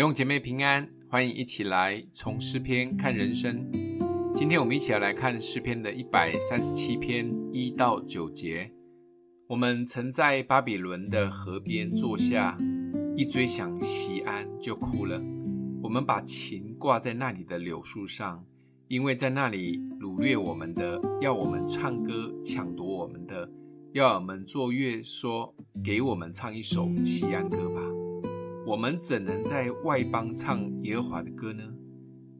弟兄姐妹平安，欢迎一起来从诗篇看人生。今天我们一起来看诗篇的一百三十七篇一到九节。我们曾在巴比伦的河边坐下，一追想锡安就哭了。我们把琴挂在那里的柳树上，因为在那里掳掠我们的，要我们唱歌抢夺我们的，要我们作乐说，给我们唱一首锡安歌吧。我们怎能在外邦唱耶和华的歌呢？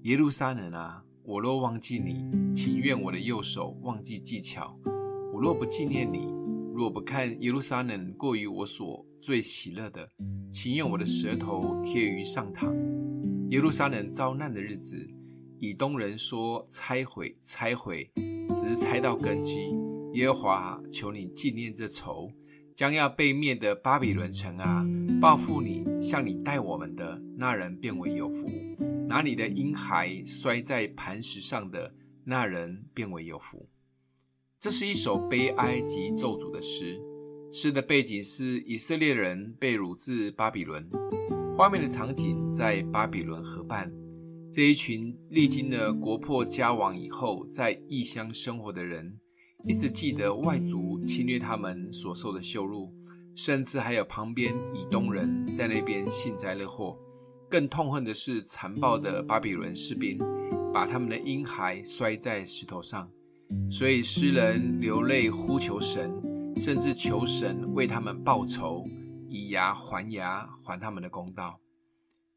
耶路撒冷啊，我若忘记你，情愿我的右手忘记技巧。我若不纪念你，若不看耶路撒冷过于我所最喜乐的，情愿我的舌头贴于上膛。耶路撒冷遭难的日子，以东人说拆毁，拆毁，直拆到根基。耶和华，求你纪念这仇。将要被灭的巴比伦城啊，报复你，向你待我们的那人便为有福；拿你的婴孩摔在磐石上的那人便为有福。这是一首悲哀及咒诅的诗。诗的背景是以色列人被掳至巴比伦，画面的场景在巴比伦河畔。这一群历经了国破家亡以后，在异乡生活的人。一直记得外族侵略他们所受的羞辱，甚至还有旁边以东人在那边幸灾乐祸。更痛恨的是残暴的巴比伦士兵，把他们的婴孩摔在石头上。所以诗人流泪呼求神，甚至求神为他们报仇，以牙还牙，还他们的公道。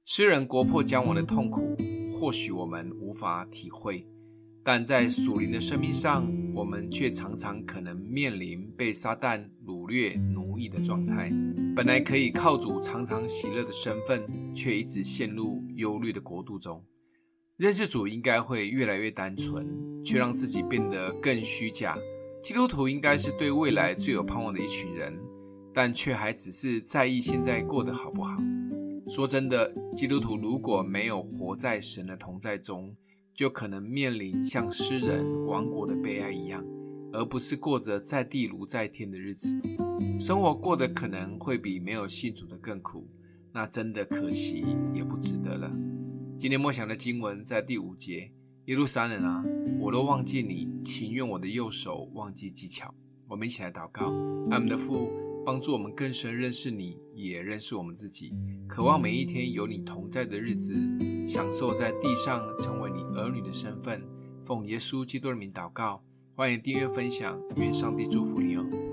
诗人国破家亡的痛苦，或许我们无法体会。但在属灵的生命上，我们却常常可能面临被撒旦掳掠奴役的状态。本来可以靠主常常喜乐的身份，却一直陷入忧虑的国度中。认识主应该会越来越单纯，却让自己变得更虚假。基督徒应该是对未来最有盼望的一群人，但却还只是在意现在过得好不好。说真的，基督徒如果没有活在神的同在中，就可能面临像诗人亡国的悲哀一样，而不是过着在地如在天的日子。生活过得可能会比没有信主的更苦，那真的可惜也不值得了。今天默想的经文在第五节：耶路撒冷啊，我若忘记你，情愿我的右手忘记技巧。我们一起来祷告，阿们的父，帮助我们更深认识你，也认识我们自己，渴望每一天有你同在的日子，享受在地上成为儿女的身份。奉耶稣基督的名祷告，欢迎订阅分享，愿上帝祝福你哦。